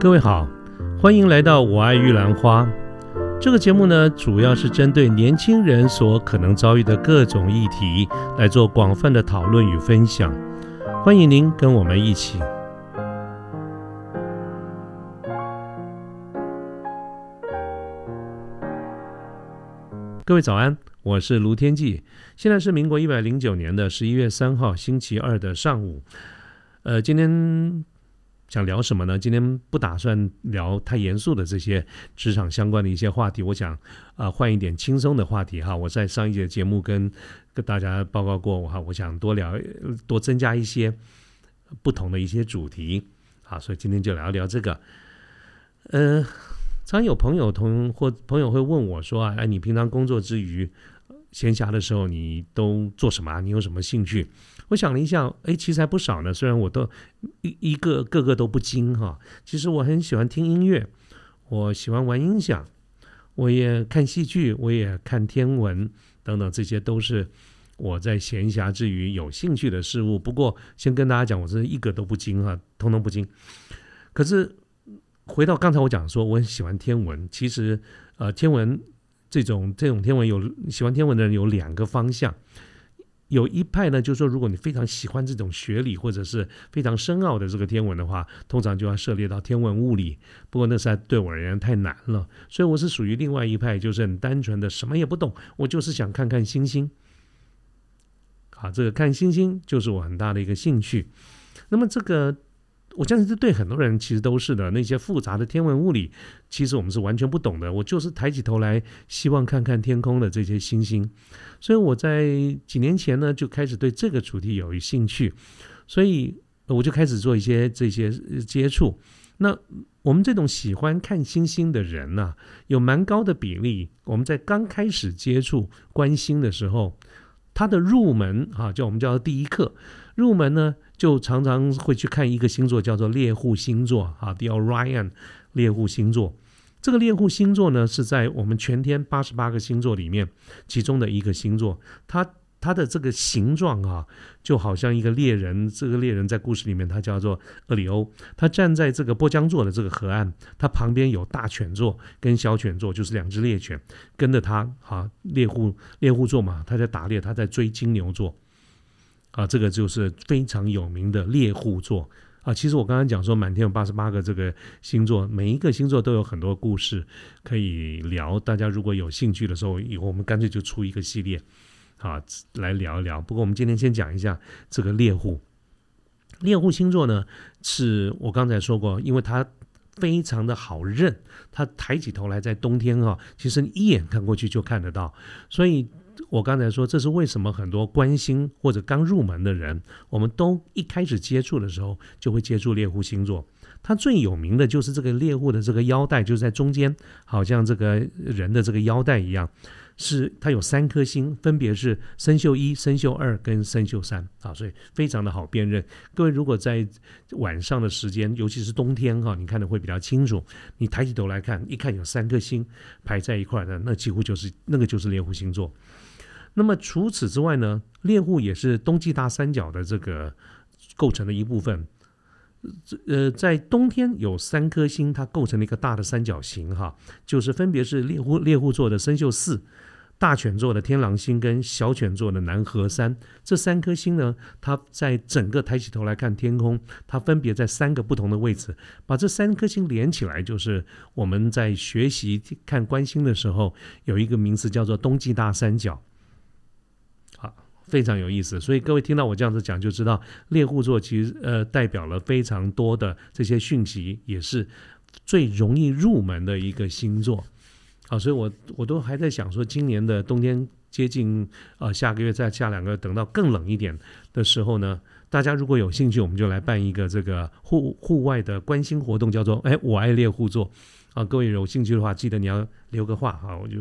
各位好，欢迎来到《我爱玉兰花》这个节目呢，主要是针对年轻人所可能遭遇的各种议题来做广泛的讨论与分享。欢迎您跟我们一起。各位早安，我是卢天记，现在是民国一百零九年的十一月三号星期二的上午。呃，今天。想聊什么呢？今天不打算聊太严肃的这些职场相关的一些话题，我想啊换一点轻松的话题哈。我在上一节节目跟跟大家报告过我哈，我想多聊多增加一些不同的一些主题，好，所以今天就聊一聊这个。呃，常有朋友同或朋友会问我说啊，哎，你平常工作之余闲暇的时候你都做什么？你有什么兴趣？我想了一下，哎，其实还不少呢。虽然我都一一个个个都不精哈，其实我很喜欢听音乐，我喜欢玩音响，我也看戏剧，我也看天文等等，这些都是我在闲暇之余有兴趣的事物。不过，先跟大家讲，我是一个都不精哈，通通不精。可是回到刚才我讲说，我很喜欢天文。其实，呃，天文这种这种天文有喜欢天文的人有两个方向。有一派呢，就是说，如果你非常喜欢这种学理或者是非常深奥的这个天文的话，通常就要涉猎到天文物理。不过那实在对我而言太难了，所以我是属于另外一派，就是很单纯的，什么也不懂，我就是想看看星星。好，这个看星星就是我很大的一个兴趣。那么这个。我相信这对很多人其实都是的。那些复杂的天文物理，其实我们是完全不懂的。我就是抬起头来，希望看看天空的这些星星。所以我在几年前呢，就开始对这个主题有兴趣，所以我就开始做一些这些接触。那我们这种喜欢看星星的人呢，有蛮高的比例。我们在刚开始接触观星的时候，他的入门啊，叫我们叫第一课。入门呢，就常常会去看一个星座，叫做猎户星座啊，The Orion 猎户星座。这个猎户星座呢，是在我们全天八十八个星座里面其中的一个星座。它它的这个形状啊，就好像一个猎人。这个猎人在故事里面，他叫做厄里欧。他站在这个波江座的这个河岸，他旁边有大犬座跟小犬座，就是两只猎犬跟着他。哈，猎户猎户座嘛，他在打猎，他在追金牛座。啊，这个就是非常有名的猎户座啊。其实我刚刚讲说，满天有八十八个这个星座，每一个星座都有很多故事可以聊。大家如果有兴趣的时候，以后我们干脆就出一个系列啊，来聊一聊。不过我们今天先讲一下这个猎户。猎户星座呢，是我刚才说过，因为它非常的好认，它抬起头来在冬天哈，其实你一眼看过去就看得到，所以。我刚才说，这是为什么很多关心或者刚入门的人，我们都一开始接触的时候就会接触猎户星座。它最有名的就是这个猎户的这个腰带，就是在中间，好像这个人的这个腰带一样，是它有三颗星，分别是生锈一、生锈二跟生锈三啊，所以非常的好辨认。各位如果在晚上的时间，尤其是冬天哈，你看的会比较清楚。你抬起头来看，一看有三颗星排在一块的，那几乎就是那个就是猎户星座。那么除此之外呢，猎户也是冬季大三角的这个构成的一部分。呃，在冬天有三颗星，它构成了一个大的三角形，哈，就是分别是猎户猎户座的生锈四、大犬座的天狼星跟小犬座的南河三。这三颗星呢，它在整个抬起头来看天空，它分别在三个不同的位置。把这三颗星连起来，就是我们在学习看观星的时候有一个名词叫做冬季大三角。好非常有意思，所以各位听到我这样子讲，就知道猎户座其实呃代表了非常多的这些讯息，也是最容易入门的一个星座。啊，所以我我都还在想说，今年的冬天接近呃下个月再下两个，等到更冷一点的时候呢，大家如果有兴趣，我们就来办一个这个户户外的关心活动，叫做哎我爱猎户座啊。各位有兴趣的话，记得你要留个话啊，我就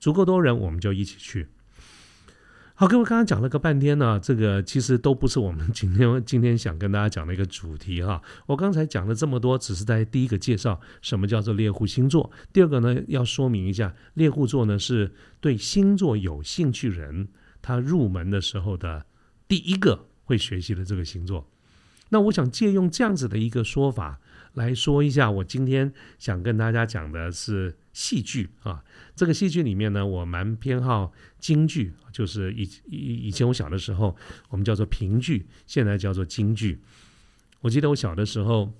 足够多人，我们就一起去。好，各位刚刚讲了个半天呢，这个其实都不是我们今天 今天想跟大家讲的一个主题哈。我刚才讲了这么多，只是在第一个介绍什么叫做猎户星座，第二个呢要说明一下，猎户座呢是对星座有兴趣人他入门的时候的第一个会学习的这个星座。那我想借用这样子的一个说法来说一下，我今天想跟大家讲的是戏剧啊。这个戏剧里面呢，我蛮偏好京剧，就是以以以前我小的时候，我们叫做评剧，现在叫做京剧。我记得我小的时候。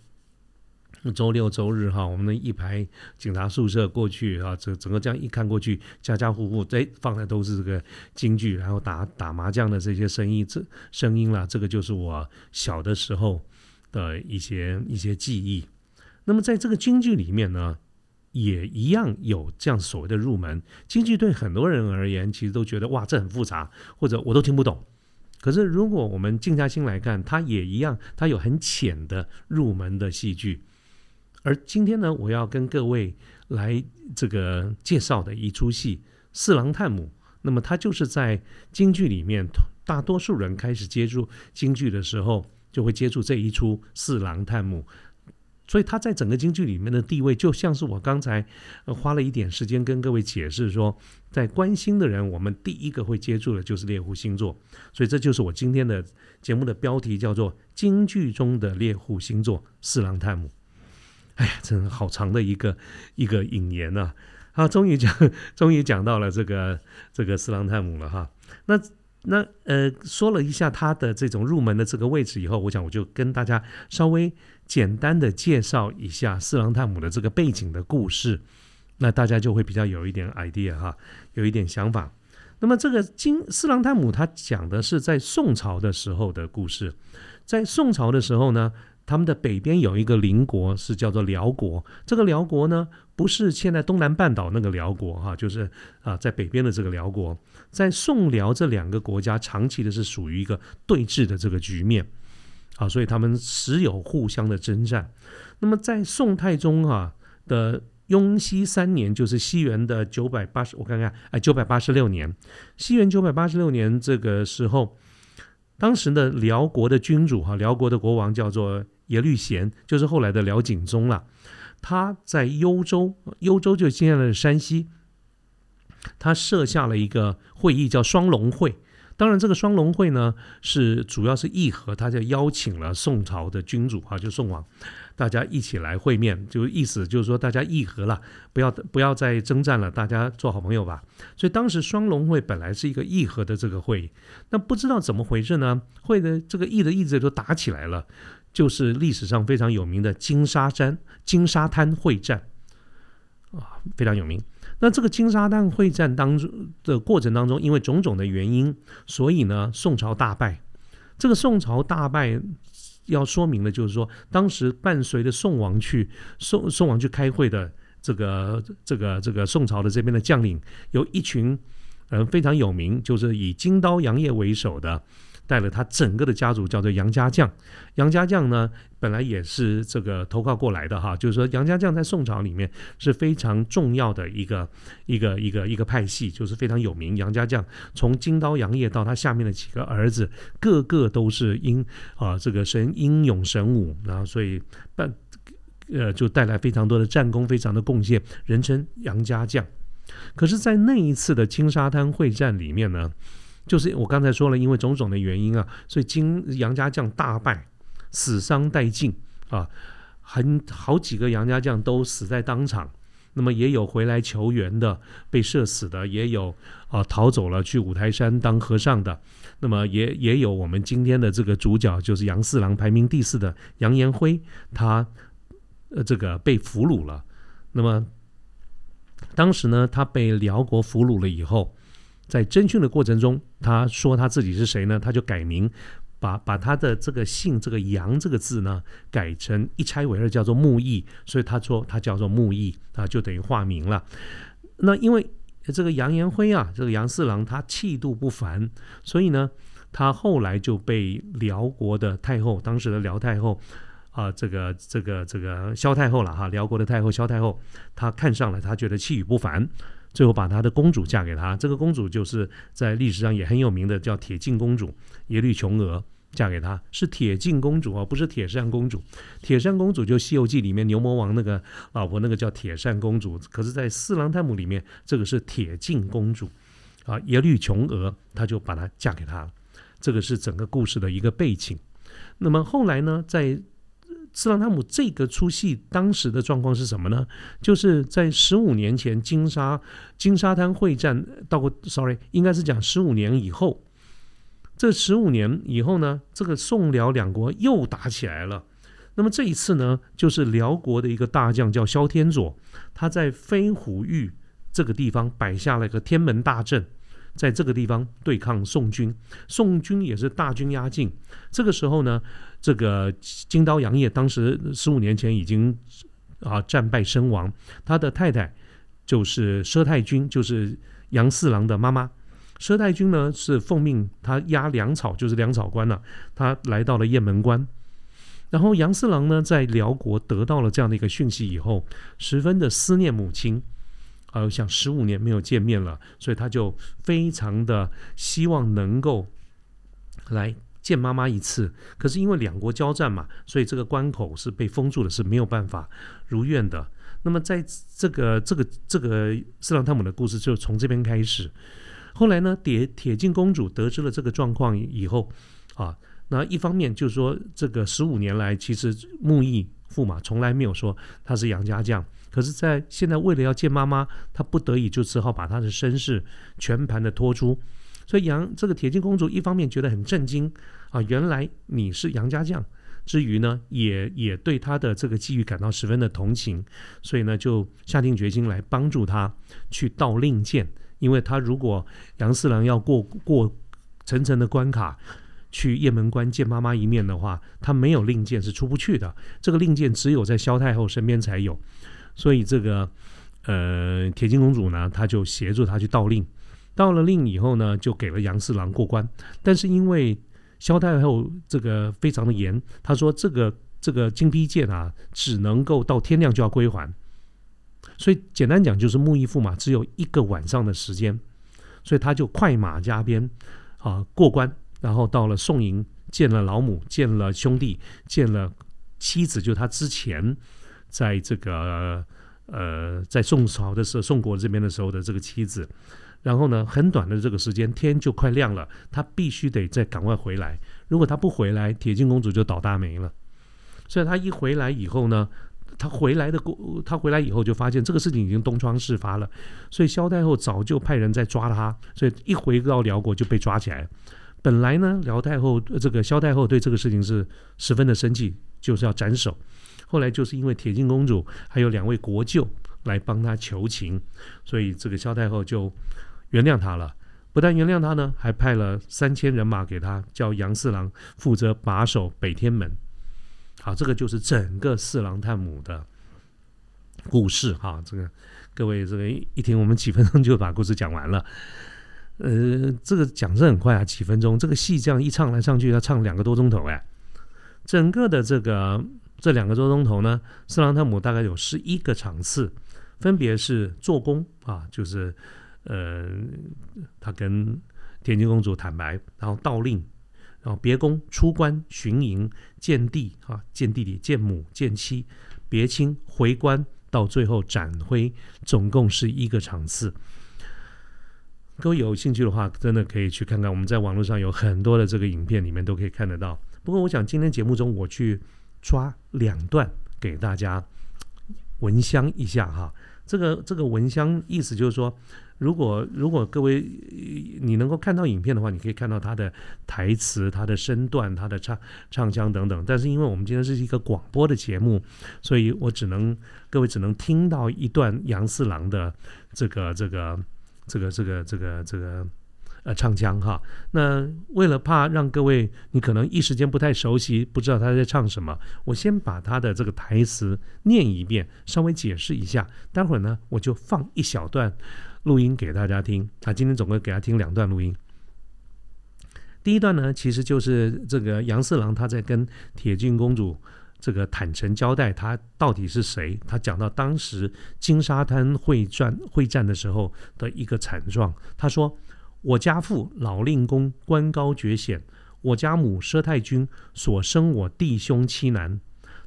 周六周日哈，我们的一排警察宿舍过去啊，整整个这样一看过去，家家户户哎放的都是这个京剧，然后打打麻将的这些声音，这声音啦，这个就是我小的时候的一些一些记忆。那么在这个京剧里面呢，也一样有这样所谓的入门京剧，对很多人而言，其实都觉得哇，这很复杂，或者我都听不懂。可是如果我们静下心来看，它也一样，它有很浅的入门的戏剧。而今天呢，我要跟各位来这个介绍的一出戏《四郎探母》，那么它就是在京剧里面，大多数人开始接触京剧的时候，就会接触这一出《四郎探母》，所以他在整个京剧里面的地位，就像是我刚才花了一点时间跟各位解释说，在关心的人，我们第一个会接触的就是猎户星座，所以这就是我今天的节目的标题，叫做《京剧中的猎户星座四郎探母》。哎呀，真的好长的一个一个引言呐！好，终于讲，终于讲到了这个这个四郎探母了哈。那那呃，说了一下他的这种入门的这个位置以后，我想我就跟大家稍微简单的介绍一下四郎探母的这个背景的故事，那大家就会比较有一点 idea 哈，有一点想法。那么这个金四郎探母他讲的是在宋朝的时候的故事，在宋朝的时候呢。他们的北边有一个邻国是叫做辽国，这个辽国呢不是现在东南半岛那个辽国哈，就是啊在北边的这个辽国，在宋辽这两个国家长期的是属于一个对峙的这个局面，啊，所以他们时有互相的征战。那么在宋太宗啊的雍熙三年，就是西元的九百八十，我看看，哎，九百八十六年，西元九百八十六年这个时候，当时的辽国的君主哈，辽国的国王叫做。耶律贤就是后来的辽景宗了，他在幽州，幽州就现在的山西，他设下了一个会议，叫双龙会。当然，这个双龙会呢，是主要是议和，他就邀请了宋朝的君主哈，就宋王，大家一起来会面，就意思就是说大家议和了，不要不要再征战了，大家做好朋友吧。所以当时双龙会本来是一个议和的这个会议，那不知道怎么回事呢？会的这个议的议子都打起来了。就是历史上非常有名的金沙滩金沙滩会战啊，非常有名。那这个金沙滩会战当中的过程当中，因为种种的原因，所以呢，宋朝大败。这个宋朝大败要说明的就是说，当时伴随着宋王去宋宋王去开会的这个这个这个宋朝的这边的将领，有一群嗯非常有名，就是以金刀杨业为首的。带了他整个的家族，叫做杨家将。杨家将呢，本来也是这个投靠过来的哈，就是说杨家将在宋朝里面是非常重要的一个一个一个一个派系，就是非常有名。杨家将从金刀杨业到他下面的几个儿子，个个都是英啊这个神英勇神武，然后所以办呃就带来非常多的战功，非常的贡献，人称杨家将。可是，在那一次的金沙滩会战里面呢？就是我刚才说了，因为种种的原因啊，所以金杨家将大败，死伤殆尽啊，很好几个杨家将都死在当场。那么也有回来求援的，被射死的，也有啊逃走了去五台山当和尚的。那么也也有我们今天的这个主角，就是杨四郎排名第四的杨延辉，他呃这个被俘虏了。那么当时呢，他被辽国俘虏了以后。在侦讯的过程中，他说他自己是谁呢？他就改名，把把他的这个姓这个杨这个字呢改成一拆为二，叫做木易，所以他说他叫做木易啊，就等于化名了。那因为这个杨延辉啊，这个杨四郎他气度不凡，所以呢，他后来就被辽国的太后，当时的辽太后啊，这个这个这个萧太后了哈，辽国的太后萧太后，她看上了，她觉得气宇不凡。最后把他的公主嫁给他，这个公主就是在历史上也很有名的，叫铁镜公主耶律琼娥，嫁给他是铁镜公主啊，不是铁扇公主。铁扇公主就《西游记》里面牛魔王那个老婆，那个叫铁扇公主。可是，在《四郎探母》里面，这个是铁镜公主啊，耶律琼娥，她就把她嫁给他了。这个是整个故事的一个背景。那么后来呢，在四郎探母这个出戏当时的状况是什么呢？就是在十五年前金沙金沙滩会战到过，sorry，应该是讲十五年以后。这十五年以后呢，这个宋辽两国又打起来了。那么这一次呢，就是辽国的一个大将叫萧天佐，他在飞虎峪这个地方摆下了一个天门大阵。在这个地方对抗宋军，宋军也是大军压境。这个时候呢，这个金刀杨业当时十五年前已经啊战败身亡，他的太太就是佘太君，就是杨四郎的妈妈。佘太君呢是奉命他押粮草，就是粮草官了。他来到了雁门关，然后杨四郎呢在辽国得到了这样的一个讯息以后，十分的思念母亲。呃，想十五年没有见面了，所以他就非常的希望能够来见妈妈一次。可是因为两国交战嘛，所以这个关口是被封住的，是没有办法如愿的。那么在这个这个这个四郎探母的故事就从这边开始。后来呢，铁铁镜公主得知了这个状况以后，啊，那一方面就是说，这个十五年来其实木易驸马从来没有说他是杨家将。可是，在现在为了要见妈妈，他不得已就只好把他的身世全盘的托出。所以杨这个铁镜公主一方面觉得很震惊啊，原来你是杨家将，之余呢，也也对他的这个际遇感到十分的同情，所以呢，就下定决心来帮助他去盗令箭。因为他如果杨四郎要过过层层的关卡去雁门关见妈妈一面的话，他没有令箭是出不去的。这个令箭只有在萧太后身边才有。所以这个呃，铁镜公主呢，她就协助他去盗令，到了令以后呢，就给了杨四郎过关。但是因为萧太后这个非常的严，她说这个这个金披剑啊，只能够到天亮就要归还。所以简单讲，就是木易驸马只有一个晚上的时间，所以他就快马加鞭啊过关，然后到了宋营见了老母，见了兄弟，见了妻子，就他之前。在这个呃，在宋朝的时候，宋国这边的时候的这个妻子，然后呢，很短的这个时间，天就快亮了，他必须得再赶快回来。如果他不回来，铁镜公主就倒大霉了。所以他一回来以后呢，他回来的过，他回来以后就发现这个事情已经东窗事发了。所以萧太后早就派人在抓他，所以一回到辽国就被抓起来。本来呢，辽太后这个萧太后对这个事情是十分的生气，就是要斩首。后来就是因为铁镜公主还有两位国舅来帮他求情，所以这个萧太后就原谅他了。不但原谅他呢，还派了三千人马给他，叫杨四郎负责把守北天门。好，这个就是整个四郎探母的故事哈。这个各位这个一听，我们几分钟就把故事讲完了。呃，这个讲是很快啊，几分钟。这个戏这样一唱来唱去要唱两个多钟头哎，整个的这个。这两个多钟头呢，四郎探母大概有十一个场次，分别是做工啊，就是呃，他跟天津公主坦白，然后道令，然后别宫出关巡营见弟啊，见弟弟见母见妻，别亲回关，到最后斩灰，总共是一个场次。各位有兴趣的话，真的可以去看看，我们在网络上有很多的这个影片，里面都可以看得到。不过，我想今天节目中我去。抓两段给大家闻香一下哈，这个这个蚊香意思就是说，如果如果各位你能够看到影片的话，你可以看到他的台词、他的身段、他的唱唱腔等等。但是因为我们今天是一个广播的节目，所以我只能各位只能听到一段杨四郎的这个这个这个这个这个这个。呃，唱腔哈，那为了怕让各位你可能一时间不太熟悉，不知道他在唱什么，我先把他的这个台词念一遍，稍微解释一下。待会儿呢，我就放一小段录音给大家听。啊，今天总共给他听两段录音。第一段呢，其实就是这个杨四郎他在跟铁镜公主这个坦诚交代他到底是谁。他讲到当时金沙滩会战会战的时候的一个惨状，他说。我家父老令公官高爵显，我家母佘太君所生我弟兄七男，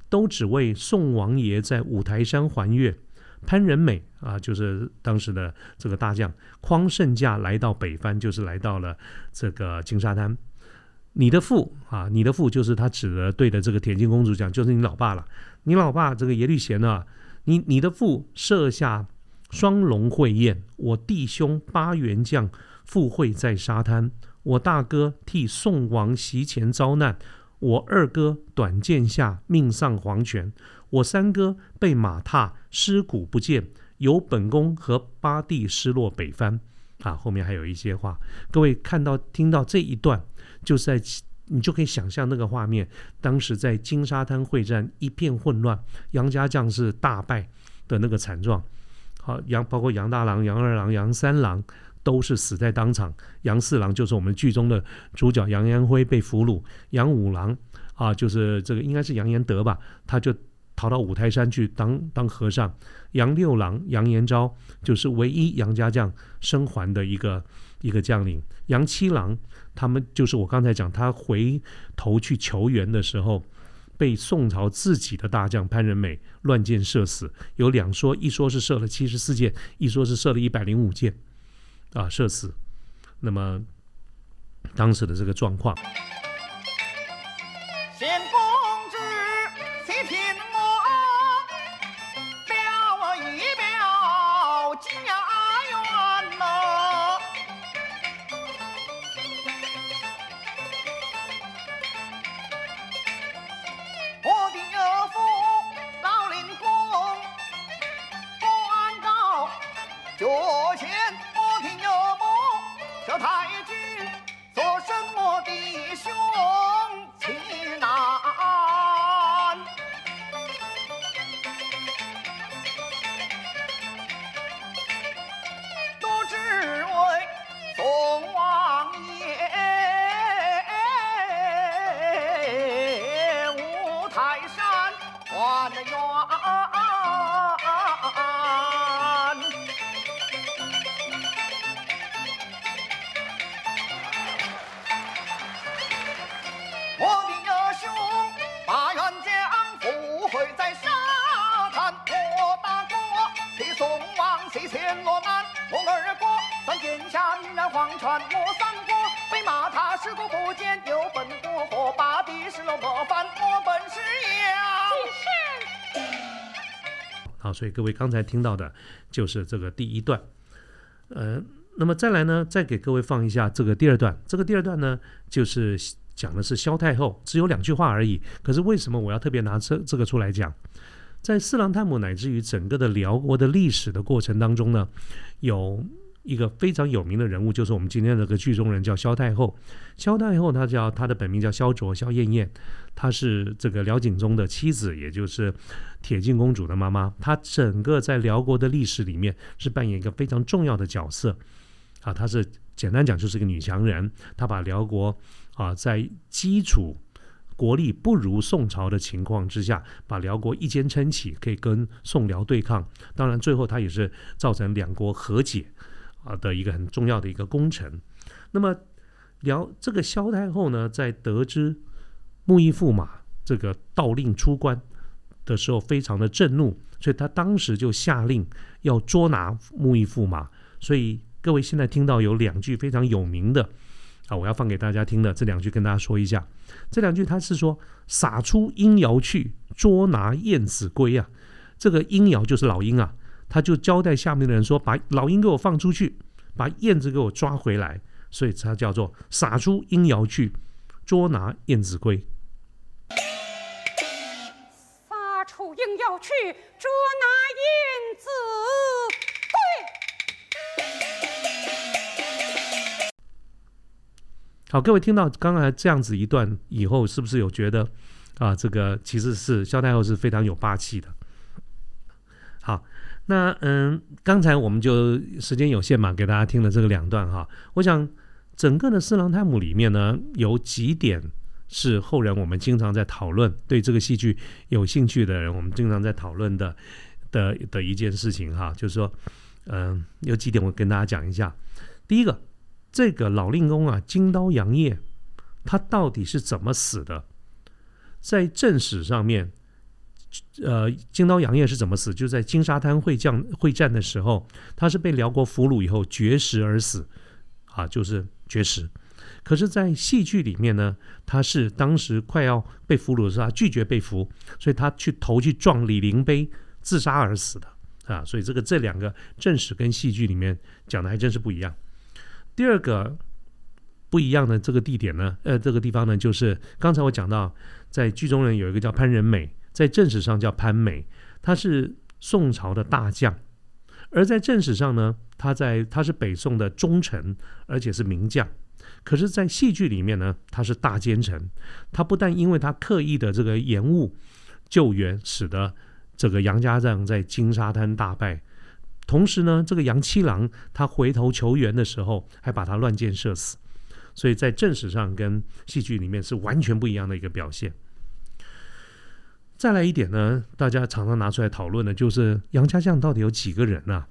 都只为宋王爷在五台山还愿。潘仁美啊，就是当时的这个大将，匡圣驾来到北藩，就是来到了这个金沙滩。你的父啊，你的父就是他指的对的这个铁镜公主讲，就是你老爸了。你老爸这个耶律贤呢，你你的父设下双龙会宴，我弟兄八员将赴会在沙滩，我大哥替宋王袭前遭难，我二哥短剑下命丧黄泉，我三哥被马踏尸骨不见，有本宫和八弟失落北藩。啊，后面还有一些话，各位看到听到这一段。就是在你就可以想象那个画面，当时在金沙滩会战一片混乱，杨家将士大败的那个惨状。好，杨包括杨大郎、杨二郎、杨三郎。都是死在当场，杨四郎就是我们剧中的主角杨延辉被俘虏，杨五郎啊就是这个应该是杨延德吧，他就逃到五台山去当当和尚。杨六郎杨延昭就是唯一杨家将生还的一个一个将领，杨七郎。他们就是我刚才讲，他回头去求援的时候，被宋朝自己的大将潘仁美乱箭射死。有两说，一说是射了七十四箭，一说是射了一百零五箭，啊，射死。那么当时的这个状况。黄传我三哥，飞马踏石鼓，不见有本过河，把地势罗破翻，我本是杨好，所以各位刚才听到的就是这个第一段，呃，那么再来呢，再给各位放一下这个第二段。这个第二段呢，就是讲的是萧太后，只有两句话而已。可是为什么我要特别拿这这个出来讲？在四郎探母乃至于整个的辽国的历史的过程当中呢，有。一个非常有名的人物，就是我们今天这个剧中人，叫萧太后。萧太后，她叫她的本名叫萧卓，萧燕燕，她是这个辽景宗的妻子，也就是铁镜公主的妈妈。她整个在辽国的历史里面是扮演一个非常重要的角色。啊，她是简单讲就是一个女强人，她把辽国啊在基础国力不如宋朝的情况之下，把辽国一肩撑起，可以跟宋辽对抗。当然，最后她也是造成两国和解。啊的一个很重要的一个工程。那么，辽这个萧太后呢，在得知木易驸马这个盗令出关的时候，非常的震怒，所以她当时就下令要捉拿木易驸马。所以各位现在听到有两句非常有名的啊，我要放给大家听的这两句，跟大家说一下。这两句他是说：“撒出鹰窑去，捉拿燕子归啊。”这个鹰窑就是老鹰啊。他就交代下面的人说：“把老鹰给我放出去，把燕子给我抓回来。”所以他叫做“撒出鹰窑去，捉拿燕子归”。撒出鹰窑去，捉拿燕子归。好，各位听到刚才这样子一段以后，是不是有觉得啊？这个其实是萧太后是非常有霸气的。好。那嗯，刚才我们就时间有限嘛，给大家听了这个两段哈。我想整个的四郎探母里面呢，有几点是后人我们经常在讨论，对这个戏剧有兴趣的人，我们经常在讨论的的的一件事情哈，就是说，嗯，有几点我跟大家讲一下。第一个，这个老令公啊，金刀杨业，他到底是怎么死的？在正史上面。呃，金刀杨业是怎么死？就在金沙滩会将会战的时候，他是被辽国俘虏以后绝食而死，啊，就是绝食。可是，在戏剧里面呢，他是当时快要被俘虏的时候，他拒绝被俘，所以他去头去撞李陵碑，自杀而死的啊。所以这个这两个正史跟戏剧里面讲的还真是不一样。第二个不一样的这个地点呢，呃，这个地方呢，就是刚才我讲到，在剧中人有一个叫潘仁美，在正史上叫潘美，他是宋朝的大将。而在正史上呢，他在他是北宋的忠臣，而且是名将。可是，在戏剧里面呢，他是大奸臣。他不但因为他刻意的这个延误救援，使得这个杨家将在金沙滩大败，同时呢，这个杨七郎他回头求援的时候，还把他乱箭射死。所以在正史上跟戏剧里面是完全不一样的一个表现。再来一点呢，大家常常拿出来讨论的，就是杨家将到底有几个人呢？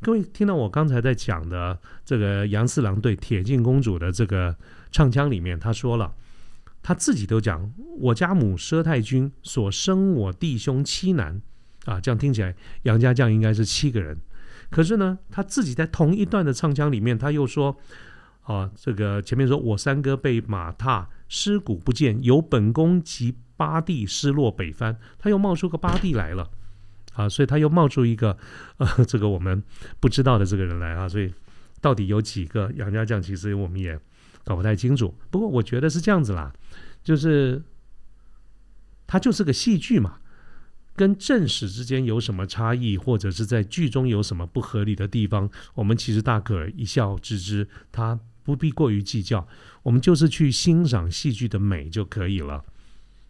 各位听到我刚才在讲的这个杨四郎对铁镜公主的这个唱腔里面，他说了，他自己都讲，我家母佘太君所生我弟兄七男啊，这样听起来杨家将应该是七个人。可是呢，他自己在同一段的唱腔里面，他又说，啊，这个前面说我三哥被马踏，尸骨不见，有本宫及。八弟失落北藩，他又冒出个八弟来了，啊，所以他又冒出一个 呃，这个我们不知道的这个人来啊，所以到底有几个杨家将，其实我们也搞不太清楚。不过我觉得是这样子啦，就是他就是个戏剧嘛，跟正史之间有什么差异，或者是在剧中有什么不合理的地方，我们其实大可一笑置之，他不必过于计较，我们就是去欣赏戏剧的美就可以了。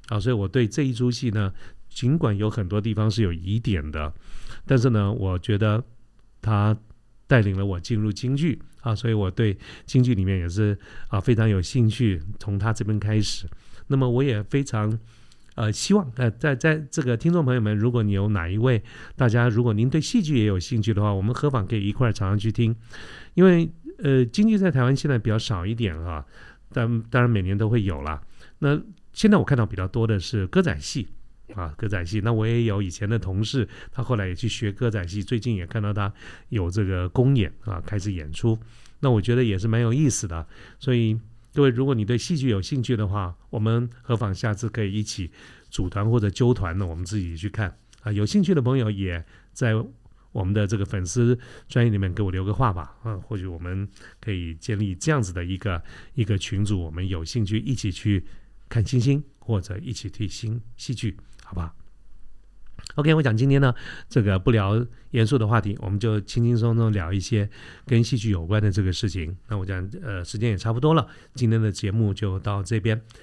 啊，所以我对这一出戏呢，尽管有很多地方是有疑点的，但是呢，我觉得他带领了我进入京剧啊，所以我对京剧里面也是啊非常有兴趣。从他这边开始，那么我也非常呃希望呃在在这个听众朋友们，如果你有哪一位大家，如果您对戏剧也有兴趣的话，我们何妨可以一块儿常常去听，因为呃京剧在台湾现在比较少一点啊，但当然每年都会有啦。那现在我看到比较多的是歌仔戏啊，歌仔戏。那我也有以前的同事，他后来也去学歌仔戏，最近也看到他有这个公演啊，开始演出。那我觉得也是蛮有意思的。所以各位，如果你对戏剧有兴趣的话，我们何妨下次可以一起组团或者揪团呢？我们自己去看啊。有兴趣的朋友也在我们的这个粉丝专业里面给我留个话吧嗯，或许我们可以建立这样子的一个一个群组，我们有兴趣一起去。看星星，或者一起听新戏剧，好吧？OK，我讲今天呢，这个不聊严肃的话题，我们就轻轻松松聊一些跟戏剧有关的这个事情。那我讲，呃，时间也差不多了，今天的节目就到这边，